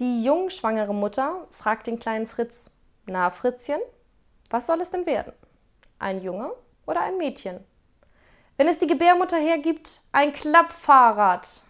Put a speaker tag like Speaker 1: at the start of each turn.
Speaker 1: Die jungschwangere Mutter fragt den kleinen Fritz, na Fritzchen, was soll es denn werden? Ein Junge oder ein Mädchen? Wenn es die Gebärmutter hergibt, ein Klappfahrrad.